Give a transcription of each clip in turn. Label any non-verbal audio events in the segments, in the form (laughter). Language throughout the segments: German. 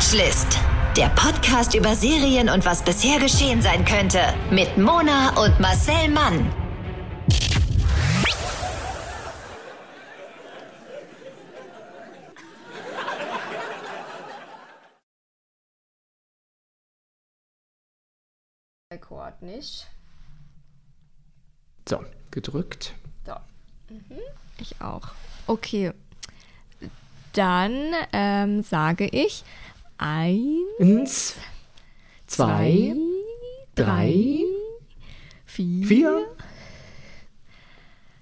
Watchlist. Der Podcast über Serien und was bisher geschehen sein könnte. Mit Mona und Marcel Mann. Rekord nicht. So, gedrückt. So. Mhm. Ich auch. Okay. Dann ähm, sage ich eins, zwei, zwei drei, vier. vier.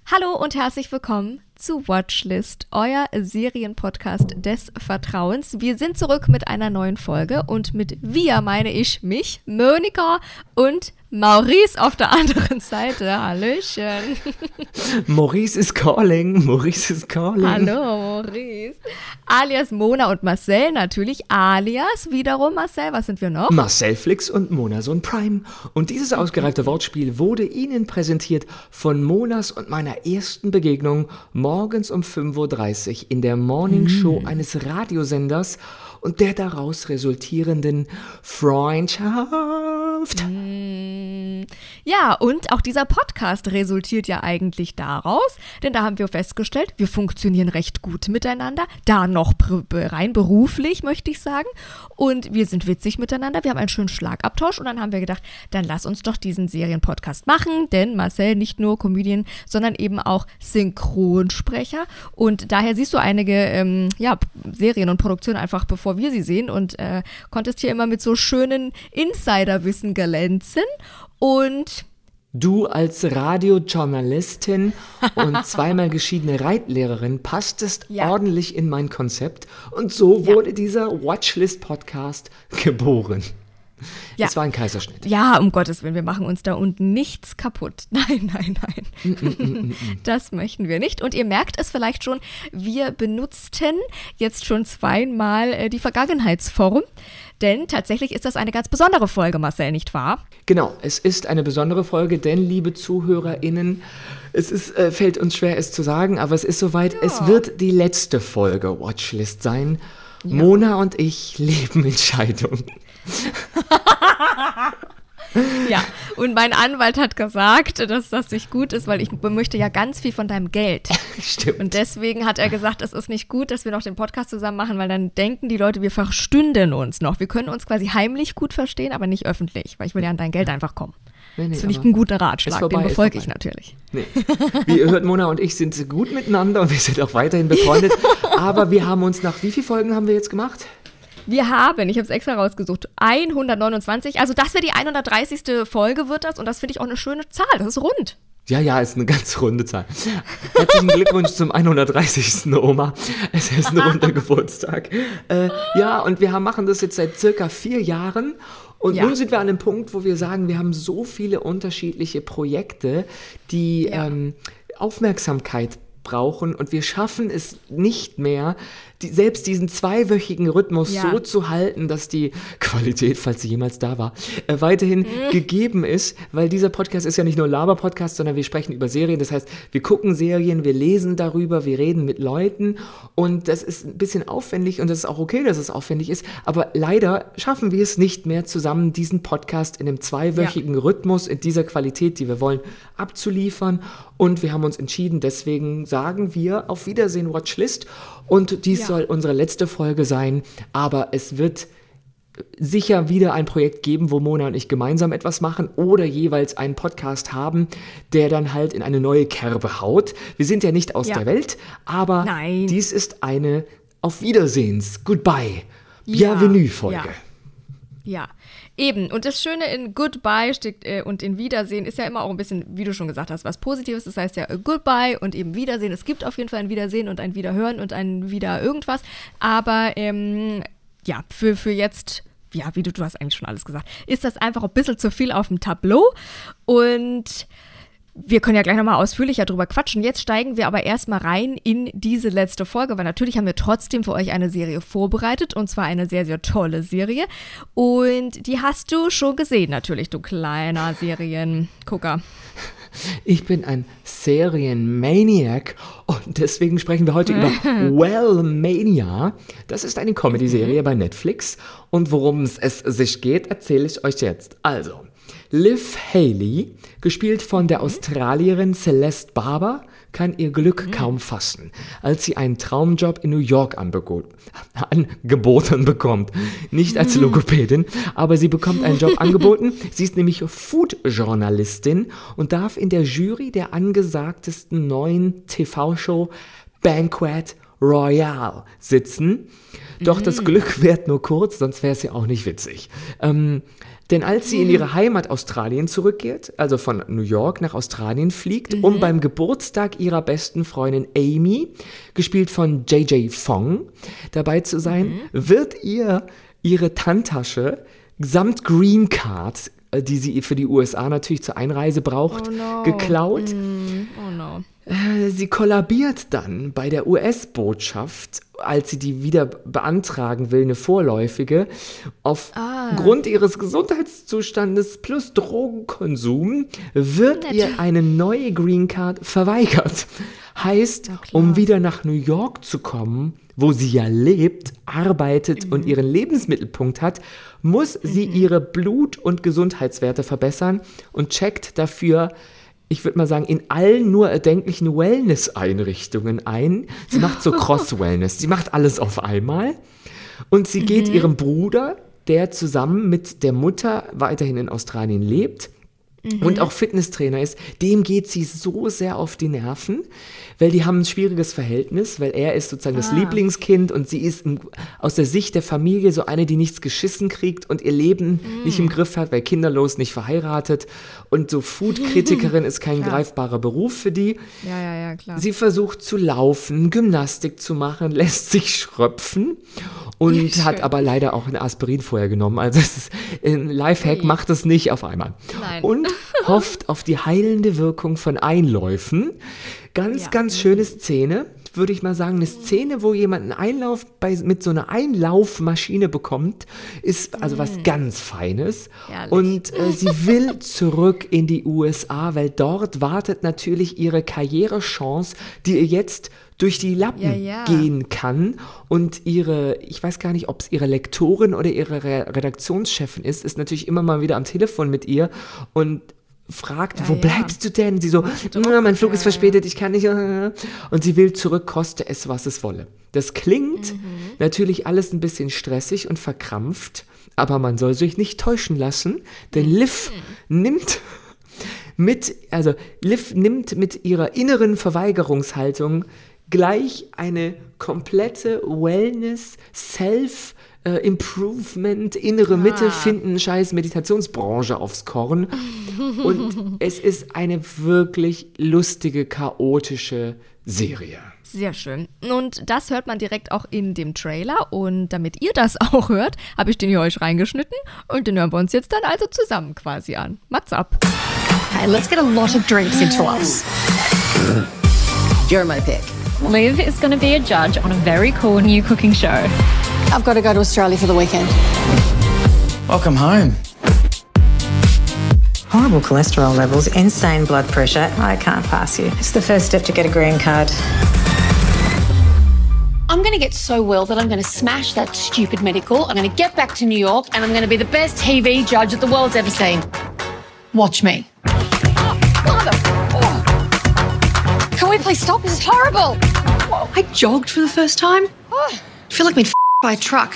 Hallo und herzlich willkommen zu Watchlist, euer Serienpodcast des Vertrauens. Wir sind zurück mit einer neuen Folge und mit wir meine ich mich, Monika und Maurice auf der (laughs) anderen Seite. Hallöchen. (laughs) Maurice is calling. Maurice is calling. Hallo, Maurice. Alias Mona und Marcel natürlich. Alias wiederum Marcel. Was sind wir noch? Marcel Flix und Monason Prime. Und dieses ausgereifte Wortspiel wurde Ihnen präsentiert von Monas und meiner ersten Begegnung morgens um 5.30 Uhr in der Morning Show eines Radiosenders und der daraus resultierenden Freundschaft. Ja, und auch dieser Podcast resultiert ja eigentlich daraus, denn da haben wir festgestellt, wir funktionieren recht gut miteinander, da noch rein beruflich, möchte ich sagen. Und wir sind witzig miteinander, wir haben einen schönen Schlagabtausch und dann haben wir gedacht, dann lass uns doch diesen Serienpodcast machen, denn Marcel nicht nur Comedian, sondern eben auch Synchronsprecher. Und daher siehst du einige ähm, ja, Serien und Produktionen einfach, bevor wir sie sehen und äh, konntest hier immer mit so schönen Insiderwissen glänzen. Und Du als Radiojournalistin (laughs) und zweimal geschiedene Reitlehrerin passtest Ja. ordentlich in mein Konzept und so Ja. wurde dieser Watchlist-Podcast geboren. Ja. Es war ein Kaiserschnitt. Ja, um Gottes Willen, wir machen uns da unten nichts kaputt. (laughs) Nein, nein, nein. Das möchten wir nicht. Und ihr merkt es vielleicht schon, wir benutzten jetzt schon zweimal äh, die Vergangenheitsform. Denn tatsächlich ist das eine ganz besondere Folge, Marcel, nicht wahr? Genau, es ist eine besondere Folge, denn, liebe ZuhörerInnen, es ist, äh, fällt uns schwer, es zu sagen, aber es ist soweit, es wird die letzte Folge Watchlist sein. Mona und ich leben in Scheidung. (laughs) Ja, und mein Anwalt hat gesagt, dass das nicht gut ist, weil ich möchte ja ganz viel von deinem Geld. (laughs) Stimmt. Und deswegen hat er gesagt, es ist nicht gut, dass wir noch den Podcast zusammen machen, weil dann denken die Leute, wir verstünden uns noch. Wir können uns quasi heimlich gut verstehen, aber nicht öffentlich, weil ich will ja an dein Geld einfach kommen. Nee, nee, das finde ich einen guten ist Ratschlag, vorbei, den befolge ich natürlich. Nee. Wie ihr hört, Mona und ich sind gut miteinander und wir sind auch weiterhin befreundet. (laughs) Aber wir haben uns nach wie vielen Folgen haben wir jetzt gemacht? Wir haben, ich habe es extra rausgesucht, 129, also das wäre die 130. Folge wird das und das finde ich auch eine schöne Zahl, das ist rund. Ja, ja, ist eine ganz runde Zahl. Herzlichen Glückwunsch zum 130. Oma. Es ist ein runder (laughs) Geburtstag. Äh, ja, und wir haben, machen das jetzt seit circa vier Jahren. Und Ja. nun sind wir an dem Punkt, wo wir sagen, wir haben so viele unterschiedliche Projekte, die Ja. ähm, Aufmerksamkeit brauchen und wir schaffen es nicht mehr, die, selbst diesen zweiwöchigen Rhythmus Ja. so zu halten, dass die Qualität, falls sie jemals da war, äh, weiterhin Mhm. gegeben ist, weil dieser Podcast ist ja nicht nur Laber-Podcast, sondern wir sprechen über Serien. Das heißt, wir gucken Serien, wir lesen darüber, wir reden mit Leuten und das ist ein bisschen aufwendig und das ist auch okay, dass es aufwendig ist, aber leider schaffen wir es nicht mehr zusammen, diesen Podcast in einem zweiwöchigen Rhythmus, in dieser Qualität, die wir wollen, abzuliefern und wir haben uns entschieden, deswegen sagen wir auf Wiedersehen Watchlist und dies Ja. soll unsere letzte Folge sein, aber es wird sicher wieder ein Projekt geben, wo Mona und ich gemeinsam etwas machen oder jeweils einen Podcast haben, der dann halt in eine neue Kerbe haut. Wir sind ja nicht aus Ja. der Welt, aber Nein. dies ist eine Auf Wiedersehens, Goodbye, Ja, Bienvenue-Folge. ja. Ja, eben. Und das Schöne in Goodbye steht, äh, und in Wiedersehen ist ja immer auch ein bisschen, wie du schon gesagt hast, was Positives. Das heißt ja äh, Goodbye und eben Wiedersehen. Es gibt auf jeden Fall ein Wiedersehen und ein Wiederhören und ein Wieder irgendwas. Aber ähm, ja, für, für jetzt, ja, wie du, du hast eigentlich schon alles gesagt, ist das einfach ein bisschen zu viel auf dem Tableau. Und wir können ja gleich nochmal ausführlicher drüber quatschen. Jetzt steigen wir aber erstmal rein in diese letzte Folge, weil natürlich haben wir trotzdem für euch eine Serie vorbereitet und zwar eine sehr, sehr tolle Serie. Und die hast du schon gesehen, natürlich, du kleiner Seriengucker. Ich bin ein Serienmaniac und deswegen sprechen wir heute über (laughs) Wellmania. Das ist eine Comedy-Serie bei Netflix und worum es sich geht, erzähle ich euch jetzt. Also, Liv Haley, gespielt von der Australierin Celeste Barber, kann ihr Glück mhm. kaum fassen, als sie einen Traumjob in New York (laughs) angeboten bekommt. Nicht als mhm. Logopädin, aber sie bekommt einen Job (laughs) angeboten. Sie ist nämlich Food-Journalistin und darf in der Jury der angesagtesten neuen TV-Show Banquet Royale sitzen. Doch das mhm. Glück währt nur kurz, sonst wäre es ja auch nicht witzig. Ähm, denn als sie in ihre Heimat Australien zurückkehrt, also von New York nach Australien fliegt, mhm. um beim Geburtstag ihrer besten Freundin Amy, gespielt von JJ Fong, dabei zu sein, mhm. wird ihr ihre Tandtasche samt Green Card äh, die sie für die USA natürlich zur Einreise braucht, oh no. geklaut. Mm. Oh no. Äh, sie kollabiert dann bei der US-Botschaft, als sie die wieder beantragen will, eine vorläufige, aufgrund ah. Ihres Gesundheitszustandes plus Drogenkonsum wird Nett. ihr eine neue Green Card verweigert. Heißt, um wieder nach New York zu kommen, wo sie ja lebt, arbeitet mhm. und ihren Lebensmittelpunkt hat, muss mhm. sie ihre Blut- und Gesundheitswerte verbessern und checkt dafür ich würde mal sagen, in allen nur erdenklichen Wellness-Einrichtungen ein. Sie macht so (laughs) Cross-Wellness. Sie macht alles auf einmal. Und sie geht mhm. ihrem Bruder, der zusammen mit der Mutter weiterhin in Australien lebt, mhm. und auch Fitnesstrainer ist, dem geht sie so sehr auf die Nerven, weil die haben ein schwieriges Verhältnis, weil er ist sozusagen ah. das Lieblingskind und sie ist im, aus der Sicht der Familie so eine, die nichts geschissen kriegt und ihr Leben mhm. nicht im Griff hat, weil kinderlos, nicht verheiratet und so Food-Kritikerin ist kein (laughs) greifbarer Beruf für die. Ja, ja, ja, klar. Sie versucht zu laufen, Gymnastik zu machen, lässt sich schröpfen und hat aber leider auch ein Aspirin vorher genommen. Also es ist, ein Lifehack macht es nicht auf einmal. Nein. Und (laughs) hofft auf die heilende Wirkung von Einläufen. Ganz, ja. ganz schöne Szene würde ich mal sagen, eine Szene, wo jemand einen Einlauf bei, mit so einer Einlaufmaschine bekommt, ist also was mm. ganz Feines. Ehrlich. Und äh, sie will zurück in die USA, weil dort wartet natürlich ihre Karrierechance, die ihr jetzt durch die Lappen ja, ja. gehen kann und ihre, ich weiß gar nicht, ob es ihre Lektorin oder ihre Redaktionschefin ist, ist natürlich immer mal wieder am Telefon mit ihr und fragt, ja, wo ja. bleibst du denn? Sie so, oh, mein Flug ist verspätet, ich kann nicht. (laughs) Und sie will zurück, koste es, was es wolle. Das klingt mhm. natürlich alles ein bisschen stressig und verkrampft, aber man soll sich nicht täuschen lassen, denn mhm. Liv nimmt mit, also Liv nimmt mit ihrer inneren Verweigerungshaltung gleich eine komplette Wellness, Self- äh, Improvement, innere Mitte ah. finden, scheiß Meditationsbranche aufs Korn. Und (laughs) es ist eine wirklich lustige, chaotische Serie. Sehr schön. Und das hört man direkt auch in dem Trailer. Und damit ihr das (laughs) auch hört, habe ich den hier euch reingeschnitten. Und den hören wir uns jetzt dann also zusammen quasi an. Mats ab. Okay, let's get a lot of drinks into us. You're my pick. Liv is going to be a judge on a very cool new cooking show. I've got to go to Australia for the weekend. Welcome home. Horrible cholesterol levels, insane blood pressure. I can't pass you. It's the first step to get a green card. I'm going to get so well that I'm going to smash that stupid medical. I'm going to get back to New York and I'm going to be the best TV judge that the world's ever seen. Watch me. Can we please stop? This is horrible. I jogged for the first time. I feel like we'd by a truck.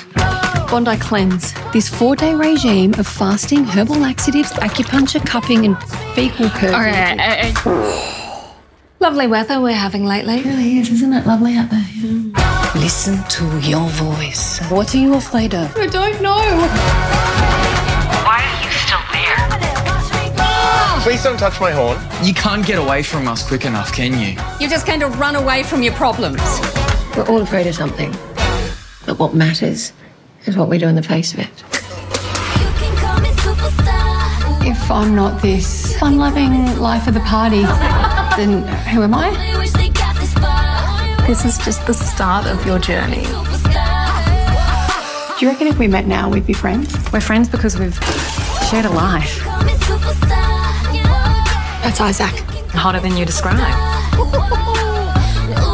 Bondi Cleanse. This four day regime of fasting, herbal laxatives, acupuncture, cupping, and fecal purging. Okay, uh, (sighs) Lovely weather we're having lately. It really is, isn't it? Lovely out there. Yeah. Listen to your voice. What are you afraid of? I don't know. Why are you still there? Please don't touch my horn. You can't get away from us quick enough, can you? You just kind of run away from your problems. We're all afraid of something. But what matters is what we do in the face of it. If I'm not this fun loving life of the party, then who am I? This is just the start of your journey. Do you reckon if we met now, we'd be friends? We're friends because we've shared a life. That's Isaac. Hotter than you describe.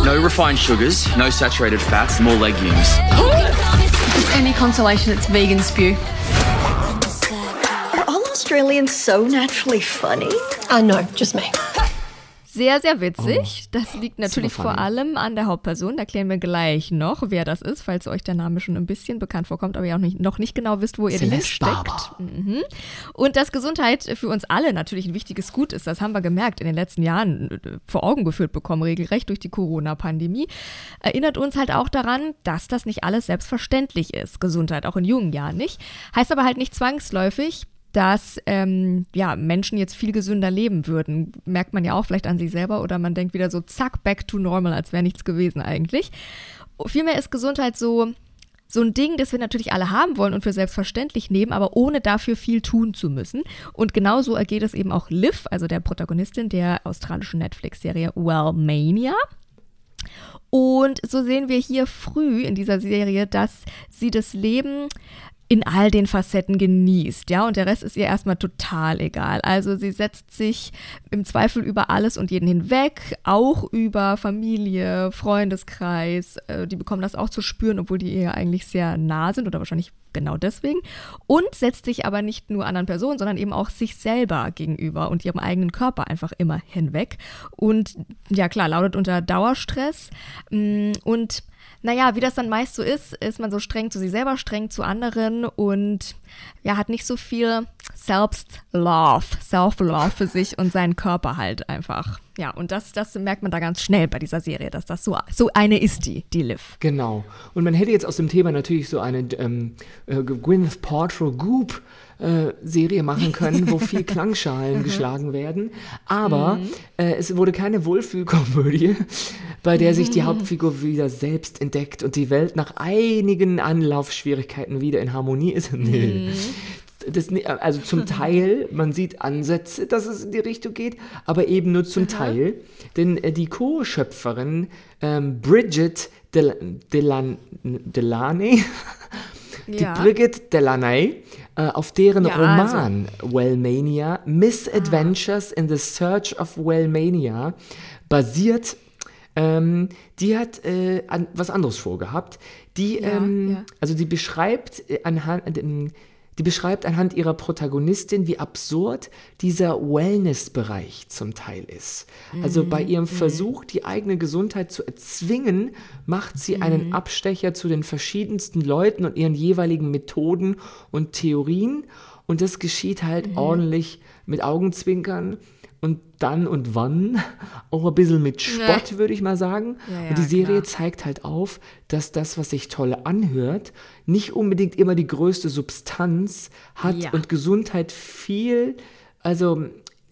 No refined sugars, no saturated fats, more legumes. If it's any consolation, it's vegan spew. Are all Australians so naturally funny? Uh, no, just me. Sehr, sehr witzig. das liegt natürlich funny. vor allem an der Hauptperson. Da klären wir gleich noch, wer das ist, falls euch der Name schon ein bisschen bekannt vorkommt, aber ihr auch nicht, noch nicht genau wisst, wo ihr den Celeste hinsteckt. Barber. Mhm. Und dass Gesundheit für uns alle natürlich ein wichtiges Gut ist, das haben wir gemerkt in den letzten Jahren äh, vor Augen geführt bekommen, regelrecht durch die Corona-Pandemie, erinnert uns halt auch daran, dass das nicht alles selbstverständlich ist. Gesundheit auch in jungen Jahren nicht. Heißt aber halt nicht zwangsläufig, dass ähm, ja, Menschen jetzt viel gesünder leben würden. Merkt man ja auch vielleicht an sich selber oder man denkt wieder so, zack, back to normal, als wäre nichts gewesen eigentlich. Vielmehr ist Gesundheit so, so ein Ding, das wir natürlich alle haben wollen und für selbstverständlich nehmen, aber ohne dafür viel tun zu müssen. Und genauso ergeht es eben auch Liv, also der Protagonistin der australischen Netflix-Serie Wellmania. Und so sehen wir hier früh in dieser Serie, dass sie das Leben in all den Facetten genießt, ja, und der Rest ist ihr erstmal total egal. Also sie setzt sich im Zweifel über alles und jeden hinweg, auch über Familie, Freundeskreis, äh, die bekommen das auch zu spüren, obwohl die ihr eigentlich sehr nah sind oder wahrscheinlich genau deswegen. Und setzt sich aber nicht nur anderen Personen, sondern eben auch sich selber gegenüber und ihrem eigenen Körper einfach immer hinweg. Und ja klar, lautet unter Dauerstress mm, und naja, wie das dann meist so ist, ist man so streng zu sich selber, streng zu anderen und ja, hat nicht so viel Selbst-Love, Self-Love für sich und seinen Körper halt einfach. Ja, und das, das merkt man da ganz schnell bei dieser Serie, dass das so, so eine ist die, die Liv. Genau. Und man hätte jetzt aus dem Thema natürlich so eine ähm, äh, Gwyneth Paltrow Goop äh, Serie machen können, wo viel (laughs) Klangschalen geschlagen werden. Aber äh, es wurde keine Wohlfühlkomödie, bei der sich die Hauptfigur wieder selbst entdeckt und die Welt nach einigen Anlaufschwierigkeiten wieder in Harmonie ist. (laughs) nee. Das, ni- also zum (laughs) Teil, man sieht Ansätze, dass es in die Richtung geht, aber eben nur zum Teil. Denn äh, die Co-Schöpferin ähm, Bridget Del Delan Delaney, die Ja. Brigitte Delaney, äh, auf deren Ja, Roman Wellmania, Misadventures in the Search of Wellmania, basiert. Ähm, die hat äh, an, was anderes vorgehabt. Die, Ja, ähm, also die beschreibt äh, anhand, ähm, die beschreibt anhand ihrer Protagonistin, wie absurd dieser Wellness-Bereich zum Teil ist. Also bei Mhm, ihrem Versuch, die eigene Gesundheit zu erzwingen, macht sie einen Mhm. Abstecher zu den verschiedensten Leuten und ihren jeweiligen Methoden und Theorien. Und das geschieht halt Mhm. ordentlich mit Augenzwinkern und dann und wann (laughs) auch ein bisschen mit Spott, würde ich mal sagen. Ja, ja, und die Serie klar. zeigt halt auf, dass das, was sich toll anhört, nicht unbedingt immer die größte Substanz hat Ja. und Gesundheit viel, also,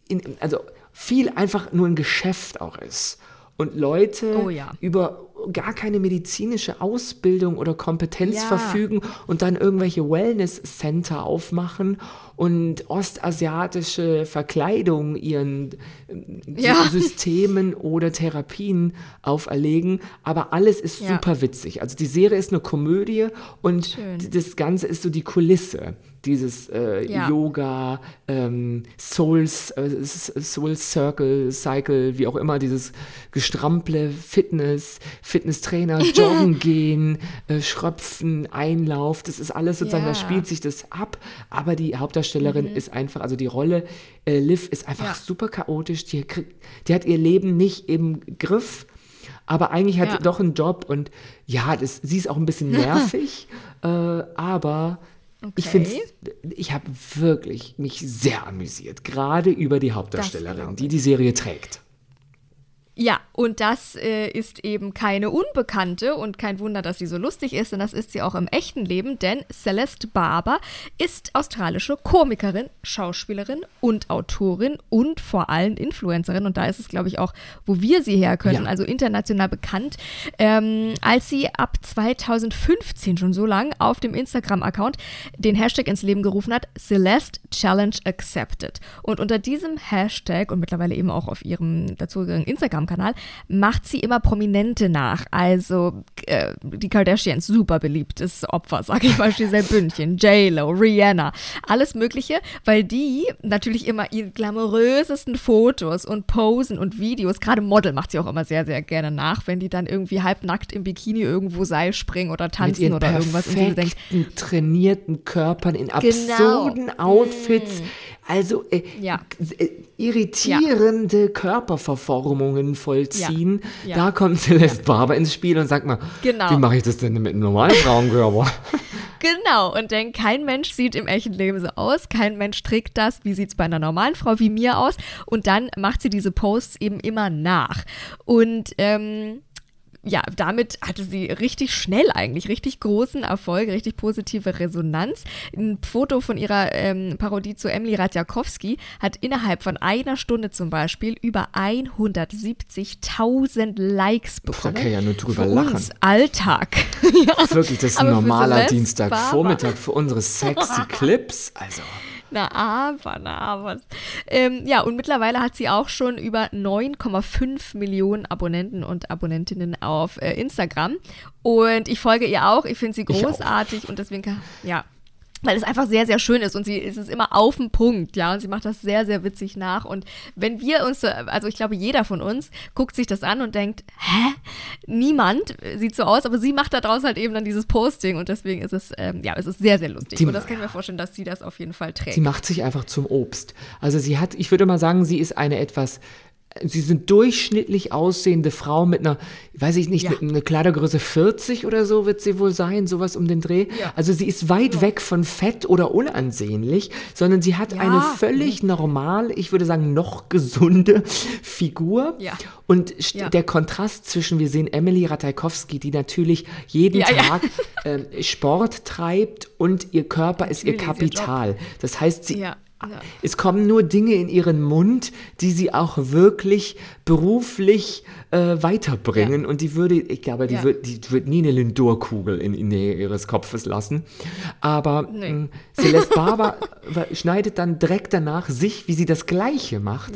in, also viel einfach nur ein Geschäft auch ist. Und Leute Oh ja. über gar keine medizinische Ausbildung oder Kompetenz Ja. verfügen und dann irgendwelche Wellness-Center aufmachen und ostasiatische Verkleidung ihren Sy- Ja. (laughs) Systemen oder Therapien auferlegen. Aber alles ist Ja. super witzig. Also die Serie ist eine Komödie und Schön. das Ganze ist so die Kulisse. Dieses äh, Ja. Yoga, ähm, Souls, äh, Soul Circle, Cycle, wie auch immer, dieses Gestrample, Fitness, Fitnesstrainer, (laughs) Joggen gehen, äh, Schröpfen, Einlauf, das ist alles sozusagen, da Ja. spielt sich das ab, aber die Hauptdarstellerin ist einfach, also die Rolle äh, Liv ist einfach Ja. super chaotisch, die, die hat ihr Leben nicht im Griff, aber eigentlich hat Ja. sie doch einen Job und ja, das, sie ist auch ein bisschen (laughs) nervig, äh, aber ich Okay. finde, ich habe wirklich mich sehr amüsiert, gerade über die Hauptdarstellerin, die die Serie trägt. Ja, und das äh, ist eben keine Unbekannte und kein Wunder, dass sie so lustig ist, denn das ist sie auch im echten Leben, denn Celeste Barber ist australische Komikerin, Schauspielerin und Autorin und vor allem Influencerin und da ist es, glaube ich, auch, wo wir sie her können, Ja. also international bekannt, ähm, als sie ab 2015 schon so lang auf dem Instagram-Account den Hashtag ins Leben gerufen hat, Celeste Challenge Accepted. Und unter diesem Hashtag und mittlerweile eben auch auf ihrem dazugehörigen Instagram Instagram-Kanal, macht sie immer Prominente nach. Also äh, die Kardashians, super beliebtes Opfer, sag ich mal, Giselle Bündchen, (laughs) J-Lo, Rihanna, alles Mögliche, weil die natürlich immer ihre glamourösesten Fotos und Posen und Videos, gerade Model macht sie auch immer sehr, sehr gerne nach, wenn die dann irgendwie halbnackt im Bikini irgendwo Seil springen oder tanzen oder irgendwas. Und sie denkt, trainierten Körpern in genau. absurden genau. Outfits. Also äh, ja. äh, irritierende ja. Körperverformungen vollziehen. Ja. Da kommt Celeste Barber ins Spiel und sagt mal, genau. wie mache ich das denn mit einem normalen Frauenkörper? (laughs) genau, und denn kein Mensch sieht im echten Leben so aus, kein Mensch trägt das, wie sieht es bei einer normalen Frau wie mir aus. Und dann macht sie diese Posts eben immer nach. Und ähm, ja, damit hatte sie richtig schnell eigentlich richtig großen Erfolg, richtig positive Resonanz. Ein Foto von ihrer ähm, Parodie zu Emily Radjakowski hat innerhalb von einer Stunde zum Beispiel über 170.000 Likes bekommen. Da kann ja nur drüber für lachen. Uns Alltag. ja. Wirklich, das ist ein normaler Dienstagvormittag für unsere sexy (laughs) Clips. Also. Na aber, na aber. Ähm, ja, und mittlerweile hat sie auch schon über 9,5 Millionen Abonnenten und Abonnentinnen auf äh, Instagram. Und ich folge ihr auch. Ich finde sie großartig und deswegen, kann, ja, weil es einfach sehr, sehr schön ist und sie ist es immer auf den Punkt, ja, und sie macht das sehr, sehr witzig nach. Und wenn wir uns, also ich glaube, jeder von uns guckt sich das an und denkt, hä? Niemand sieht so aus, aber sie macht daraus halt eben dann dieses Posting und deswegen ist es, ähm, ja, es ist sehr, sehr lustig. Die, und das kann ich mir vorstellen, dass sie das auf jeden Fall trägt. Sie macht sich einfach zum Obst. Also sie hat, ich würde mal sagen, sie ist eine etwas Sie sind durchschnittlich aussehende Frau mit einer, weiß ich nicht, ja. mit einer Kleidergröße 40 oder so wird sie wohl sein, sowas um den Dreh. Ja. Also sie ist weit ja. weg von fett oder unansehnlich, sondern sie hat eine völlig normal, ich würde sagen noch gesunde (laughs) Figur. Und der Kontrast zwischen, wir sehen Emily Ratajkowski, die natürlich jeden Tag äh, Sport treibt und ihr Körper natürlich ist ihr Kapital. Das heißt, sie ja. Es kommen nur Dinge in ihren Mund, die sie auch wirklich beruflich äh, weiterbringen. Ja. Und die würde, ich glaube, die, ja. wird, die wird nie eine Lindor-Kugel in, in Nähe ihres Kopfes lassen. Aber nee. mh, Celeste Barber schneidet dann direkt danach sich, wie sie das Gleiche macht.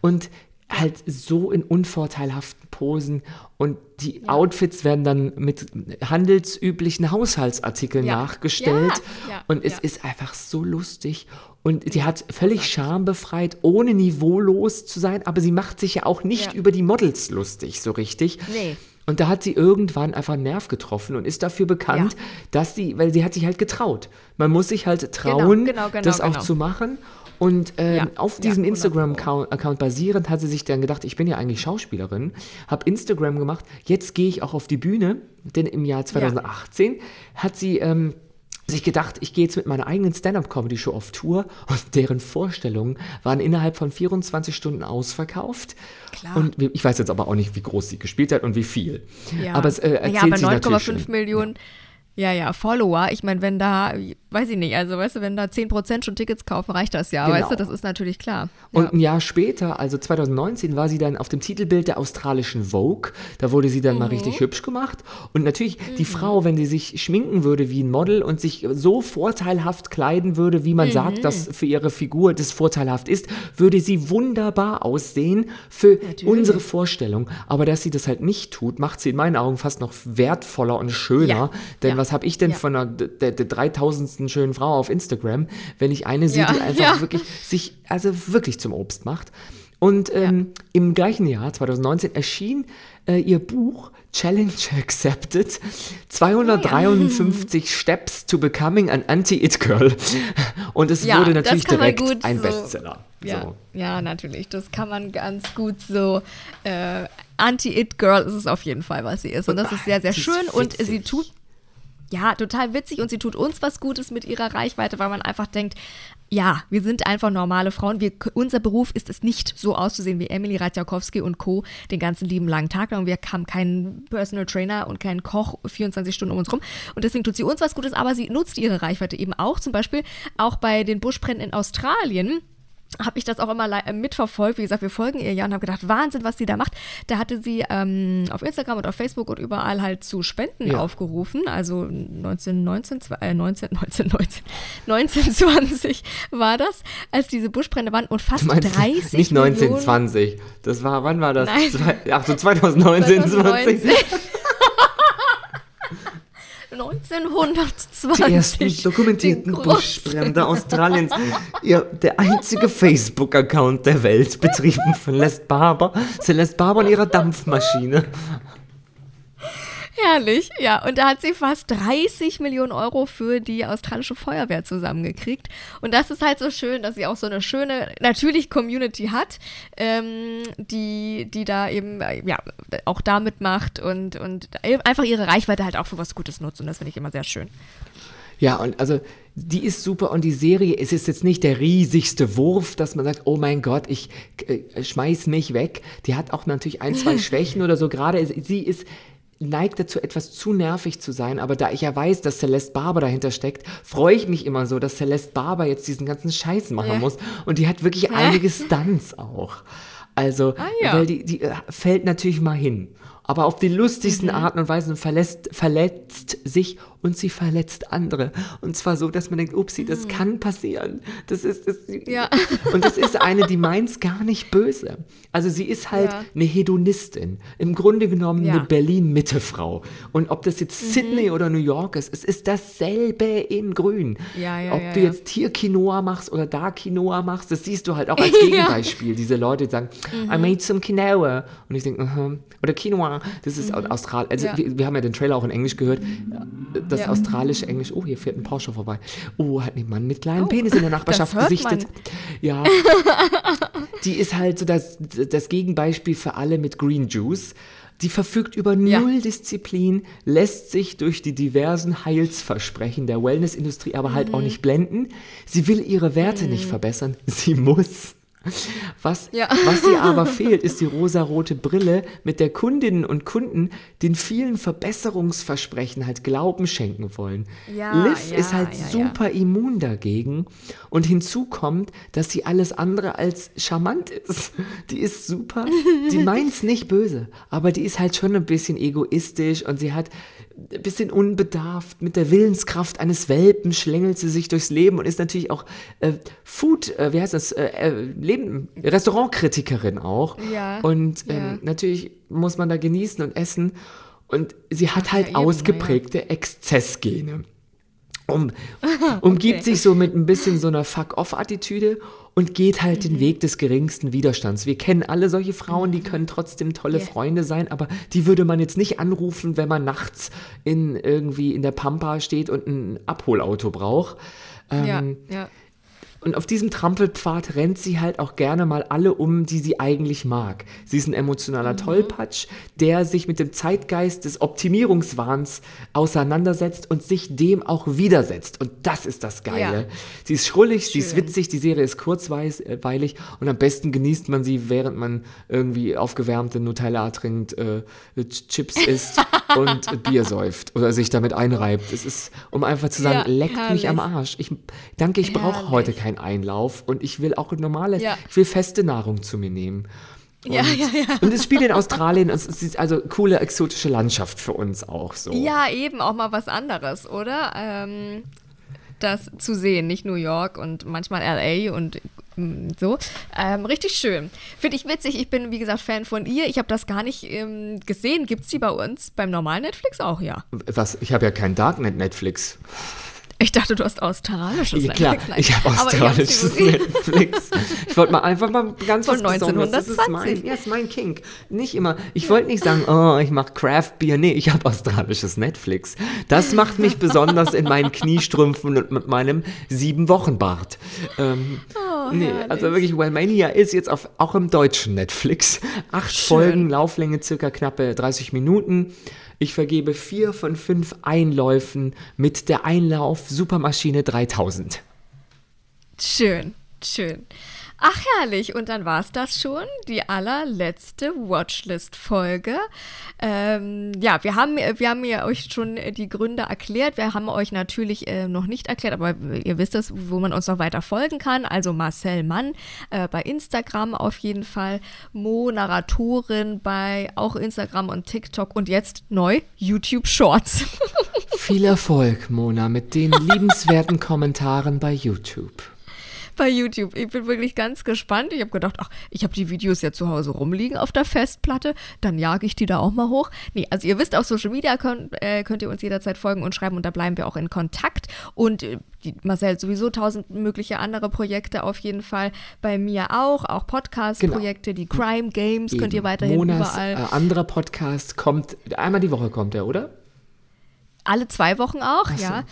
Und halt so in unvorteilhaften Posen und die ja. Outfits werden dann mit handelsüblichen Haushaltsartikeln ja. nachgestellt ja. und es ist einfach so lustig und die hat völlig schambefreit, ohne niveaulos zu sein, aber sie macht sich ja auch nicht über die Models lustig, so richtig. Nee. Und da hat sie irgendwann einfach einen Nerv getroffen und ist dafür bekannt, dass sie, weil sie hat sich halt getraut. Man muss sich halt genau, trauen, genau, genau, genau, das auch zu machen. Und ähm, ja, auf diesem ja, Instagram-Account basierend hat sie sich dann gedacht, ich bin ja eigentlich Schauspielerin, habe Instagram gemacht, jetzt gehe ich auch auf die Bühne, denn im Jahr 2018 ja. hat sie ähm, sich gedacht, ich gehe jetzt mit meiner eigenen Stand-up-Comedy-Show auf Tour und deren Vorstellungen waren innerhalb von 24 Stunden ausverkauft. Klar. Und ich weiß jetzt aber auch nicht, wie groß sie gespielt hat und wie viel. Ja. Aber es äh, erzählt ja, aber 9,5 Millionen. Ja ja, ja, Follower. Ich meine, wenn da, weiß ich nicht, also weißt du, wenn da 10% schon Tickets kaufen, reicht das ja, genau. weißt du, das ist natürlich klar. Und ja. ein Jahr später, also 2019, war sie dann auf dem Titelbild der australischen Vogue. Da wurde sie dann mhm. mal richtig hübsch gemacht. Und natürlich, mhm. die Frau, wenn sie sich schminken würde wie ein Model und sich so vorteilhaft kleiden würde, wie man mhm. sagt, dass für ihre Figur das vorteilhaft ist, würde sie wunderbar aussehen für natürlich. unsere Vorstellung. Aber dass sie das halt nicht tut, macht sie in meinen Augen fast noch wertvoller und schöner. Ja. Denn ja was habe ich denn von einer, der, der 3000. schönen Frau auf Instagram, wenn ich eine sehe, ja. die einfach ja. wirklich sich, also wirklich zum Obst macht. Und ähm, im gleichen Jahr, 2019, erschien äh, ihr Buch Challenge Accepted 253 oh, Steps to Becoming an Anti-It-Girl. Und es wurde natürlich direkt ein so, Bestseller. Ja, so. ja, natürlich. Das kann man ganz gut so. Äh, Anti-It-Girl ist es auf jeden Fall, was sie ist. Und das ist sehr, sehr schön. Und sie tut ja, total witzig und sie tut uns was Gutes mit ihrer Reichweite, weil man einfach denkt, ja, wir sind einfach normale Frauen. Wir, unser Beruf ist es nicht, so auszusehen wie Emily Radjakowski und Co. den ganzen lieben langen Tag lang. Wir haben keinen Personal Trainer und keinen Koch 24 Stunden um uns rum. Und deswegen tut sie uns was Gutes, aber sie nutzt ihre Reichweite eben auch. Zum Beispiel auch bei den Buschbränden in Australien habe ich das auch immer äh, mitverfolgt. Wie gesagt, wir folgen ihr ja und habe gedacht, Wahnsinn, was sie da macht. Da hatte sie ähm, auf Instagram und auf Facebook und überall halt zu Spenden Ja. aufgerufen. Also 1919, zwe- äh, 19, 19, 19, 1920 war das, als diese Buschbrände waren und fast Du meinst 30 nicht Millionen 1920. Das war, wann war das? Nein. Zwei, ach so, 2019, 20. (laughs) 2019. 1920. Die ersten dokumentierten Buschbrände Australiens. Ja, der einzige Facebook-Account der Welt, betrieben von Celeste Barber. Celeste Barber und ihrer Dampfmaschine. Herrlich, ja. Und da hat sie fast 30 Millionen Euro für die australische Feuerwehr zusammengekriegt. Und das ist halt so schön, dass sie auch so eine schöne, natürlich Community hat, ähm, die, die da eben, äh, ja, auch da mitmacht und, und einfach ihre Reichweite halt auch für was Gutes nutzt. Und das finde ich immer sehr schön. Ja, und also die ist super und die Serie, es ist jetzt nicht der riesigste Wurf, dass man sagt, oh mein Gott, ich äh, schmeiß mich weg. Die hat auch natürlich ein, zwei (laughs) Schwächen oder so. Gerade sie ist neigt dazu, etwas zu nervig zu sein, aber da ich ja weiß, dass Celeste Barber dahinter steckt, freue ich mich immer so, dass Celeste Barber jetzt diesen ganzen Scheiß machen Ja. muss. Und die hat wirklich einige Stunts auch. Also, Ah, ja. weil die, die äh, fällt natürlich mal hin. Aber auf die lustigsten Mhm. Arten und Weisen verletzt, verletzt sich und sie verletzt andere. Und zwar so, dass man denkt, upsi, das kann passieren. Das ist, das, Mhm. Ja. (laughs) Und das ist eine, die meint's gar nicht böse. Also sie ist halt Ja. eine Hedonistin. Im Grunde genommen Ja. eine Berlin-Mitte-Frau. Und ob das jetzt Sydney oder New York ist, es ist dasselbe in grün. Ja, ja, ob du jetzt hier Quinoa machst oder da Quinoa machst, das siehst du halt auch (laughs) als Gegenbeispiel. Diese Leute, die sagen, Mhm. I made some Quinoa. Und ich denke, aha. oder Quinoa, das ist Mhm. Australisch. Also wir, wir haben ja den Trailer auch in Englisch gehört. Das Ja. australische Englisch, oh, hier fährt ein Porsche vorbei. Oh, hat ein Mann mit kleinen Penis in der (laughs) Nachbarschaft Oh, gesichtet. man. Ja. (laughs) die ist halt so das, das Gegenbeispiel für alle mit Green Juice. Die verfügt über Ja. null Disziplin, lässt sich durch die diversen Heilsversprechen der Wellnessindustrie aber halt auch Mhm. nicht blenden. Sie will ihre Werte nicht verbessern, sie muss. Was, Ja. was ihr aber (laughs) fehlt, ist die rosarote Brille, mit der Kundinnen und Kunden den vielen Verbesserungsversprechen halt Glauben schenken wollen. Ja, Liv ja, ist halt super immun dagegen und hinzu kommt, dass sie alles andere als charmant ist. Die ist super, die (laughs) meint's nicht böse, aber die ist halt schon ein bisschen egoistisch und sie hat bisschen unbedarft. Mit der Willenskraft eines Welpen schlängelt sie sich durchs Leben und ist natürlich auch äh, Food, äh, wie heißt das, äh, äh, Leben, Restaurantkritikerin auch. Ja, Und ähm, ja. natürlich muss man da genießen und essen. Und sie hat halt ja, eben, ausgeprägte Exzessgene. Um, (laughs) umgibt sich so mit ein bisschen so einer Fuck-off-Attitüde und geht halt Mhm. den Weg des geringsten Widerstands. Wir kennen alle solche Frauen, die können trotzdem tolle Ja. Freunde sein, aber die würde man jetzt nicht anrufen, wenn man nachts in irgendwie in der Pampa steht und ein Abholauto braucht. Ja, Ähm, ja. Und auf diesem Trampelpfad rennt sie halt auch gerne mal alle um, die sie eigentlich mag. Sie ist ein emotionaler Tollpatsch, der sich mit dem Zeitgeist des Optimierungswahns auseinandersetzt und sich dem auch widersetzt. Und das ist das Geile. Ja. Sie ist schrullig, sie ist Schön. witzig, die Serie ist kurzweilig und am besten genießt man sie, während man irgendwie aufgewärmte Nutella trinkt, äh, Ch- Chips (laughs) isst und äh, Bier säuft oder sich damit einreibt. Es ist, um einfach zu sagen, Ja, leckt mich am herrlich. Arsch. Ich danke, ich brauche Herrlich. heute keinen Einlauf und ich will auch normales, Ja. ich will feste Nahrung zu mir nehmen. Und, Ja, ja, ja. und es spielt in Australien, es ist also coole exotische Landschaft für uns auch so. Ja, eben auch mal was anderes, oder? Ähm, das zu sehen, nicht New York und manchmal LA und mm, so. Ähm, richtig schön. Finde ich witzig. Ich bin, wie gesagt, Fan von ihr. Ich habe das gar nicht ähm, gesehen. Gibt es die bei uns beim normalen Netflix auch, ja? Was, ich habe ja kein Darknet Netflix. Ich dachte, du hast australisches Ja, klar, Netflix. Ich habe australisches gesehen. Netflix. Ich wollte mal einfach mal ganz Von was Besonderes. Das ist mein, 1920. ja, ist mein Kink. Nicht immer. Ich wollte nicht sagen, oh, ich mache Craft Beer. Nee, ich habe australisches Netflix. Das macht mich besonders in meinen Kniestrümpfen und mit meinem sieben Wochen Bart. Ähm, nee, also wirklich, Wellmania ist jetzt auf, auch im deutschen Netflix. Acht Folgen, Lauflänge circa knappe 30 Minuten. Ich vergebe vier von fünf Einläufen mit der Einlauf Supermaschine 3000. Schön, schön. Ach herrlich, und dann war es das schon, die allerletzte Watchlist-Folge. Ähm, ja, wir haben, wir haben ja euch schon die Gründe erklärt. Wir haben euch natürlich äh, noch nicht erklärt, aber ihr wisst es, wo man uns noch weiter folgen kann. Also Marcel Mann äh, bei Instagram auf jeden Fall, Mo Narratorin bei auch Instagram und TikTok und jetzt neu YouTube Shorts. (laughs) Viel Erfolg, Mona, mit den liebenswerten Kommentaren bei YouTube bei YouTube. Ich bin wirklich ganz gespannt. Ich habe gedacht, ach, ich habe die Videos ja zu Hause rumliegen auf der Festplatte, dann jage ich die da auch mal hoch. Nee, also ihr wisst, auf Social Media könnt, äh, könnt ihr uns jederzeit folgen und schreiben und da bleiben wir auch in Kontakt. Und äh, die, Marcel sowieso tausend mögliche andere Projekte auf jeden Fall. Bei mir auch, auch Podcast-Projekte, genau. die Crime Games Eben. könnt ihr weiterhin Monas, überall. Äh, anderer Podcast kommt, einmal die Woche kommt er, oder? Alle zwei Wochen auch, so. ja.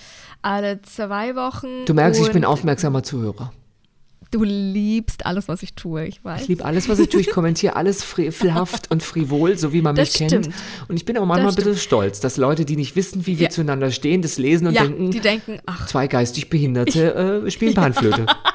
Alle zwei Wochen. Du merkst, ich bin aufmerksamer Zuhörer. Du liebst alles, was ich tue, ich weiß. Ich liebe alles, was ich tue. Ich kommentiere alles frevelhaft und frivol, so wie man mich das kennt. Und ich bin auch manchmal ein bisschen stolz, dass Leute, die nicht wissen, wie wir ja. zueinander stehen, das lesen und ja, denken, die denken ach, zwei geistig Behinderte äh, spielen Panflöte. Ja. (laughs)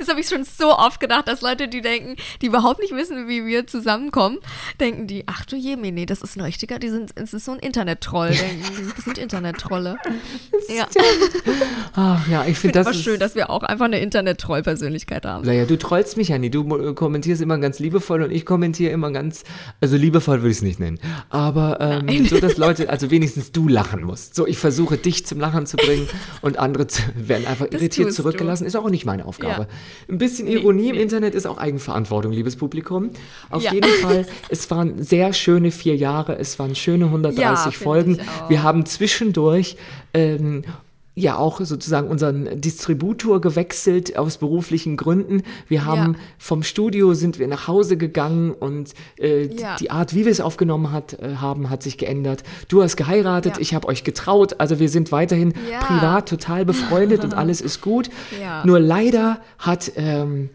Das habe ich schon so oft gedacht, dass Leute, die denken, die überhaupt nicht wissen, wie wir zusammenkommen, denken die, ach du je, nee, das ist ein richtiger, die sind, es ist so ein Internet-Troll, denken das sind Internet-Trolle. Ja. Ach ja, ich finde find das ist schön, dass wir auch einfach eine Internet-Troll-Persönlichkeit haben. Naja, du trollst mich ja nie, du kommentierst immer ganz liebevoll und ich kommentiere immer ganz, also liebevoll würde ich es nicht nennen, aber ähm, so, dass Leute, also wenigstens du lachen musst. So, ich versuche dich zum Lachen zu bringen und andere zu, werden einfach das irritiert zurückgelassen, du. ist auch nicht meine Aufgabe. Ja. Ein bisschen Ironie nee, im nee. Internet ist auch Eigenverantwortung, liebes Publikum. Auf ja. jeden Fall, (laughs) es waren sehr schöne vier Jahre, es waren schöne 130 ja, Folgen. Wir haben zwischendurch ähm, ja auch sozusagen unseren Distributor gewechselt aus beruflichen Gründen. Wir haben ja. vom Studio sind wir nach Hause gegangen und äh, ja. die Art, wie wir es aufgenommen hat, äh, haben, hat sich geändert. Du hast geheiratet, ja. ich habe euch getraut. Also wir sind weiterhin privat total befreundet und (laughs) alles ist gut. Nur leider hat ähm,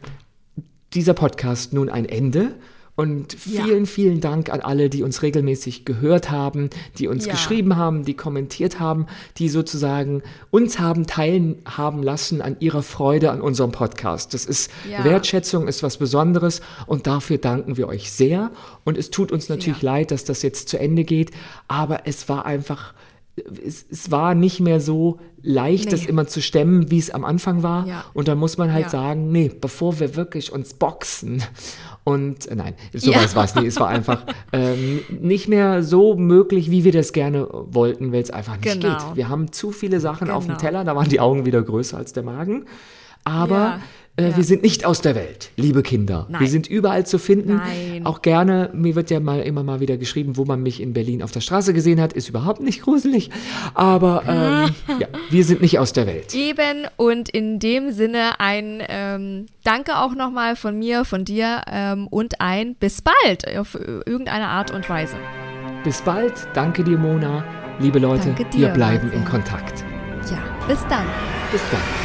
dieser Podcast nun ein Ende. Und vielen, ja. vielen Dank an alle, die uns regelmäßig gehört haben, die uns ja. geschrieben haben, die kommentiert haben, die sozusagen uns haben teilhaben lassen an ihrer Freude an unserem Podcast. Das ist ja. Wertschätzung, ist was Besonderes und dafür danken wir euch sehr. Und es tut uns natürlich leid, dass das jetzt zu Ende geht, aber es war einfach es, es, war nicht mehr so leicht, nee. das immer zu stemmen, wie es am Anfang war. Ja. Und da muss man halt ja. sagen, nee, bevor wir wirklich uns boxen und äh, nein, sowas ja. war es nicht. Es war einfach ähm, nicht mehr so möglich, wie wir das gerne wollten, weil es einfach nicht genau. geht. Wir haben zu viele Sachen genau. auf dem genau. Teller, da waren die Augen wieder größer als der Magen. Aber ja. Äh, ja. Wir sind nicht aus der Welt, liebe Kinder. Nein. Wir sind überall zu finden. Nein. Auch gerne, mir wird ja mal immer mal wieder geschrieben, wo man mich in Berlin auf der Straße gesehen hat. Ist überhaupt nicht gruselig. Aber (laughs) ähm, ja, wir sind nicht aus der Welt. Eben und in dem Sinne ein ähm, Danke auch nochmal von mir, von dir ähm, und ein bis bald auf irgendeine Art und Weise. Bis bald. Danke dir, Mona. Liebe Leute, dir, wir bleiben Marcel. in Kontakt. Ja, bis dann. Bis dann.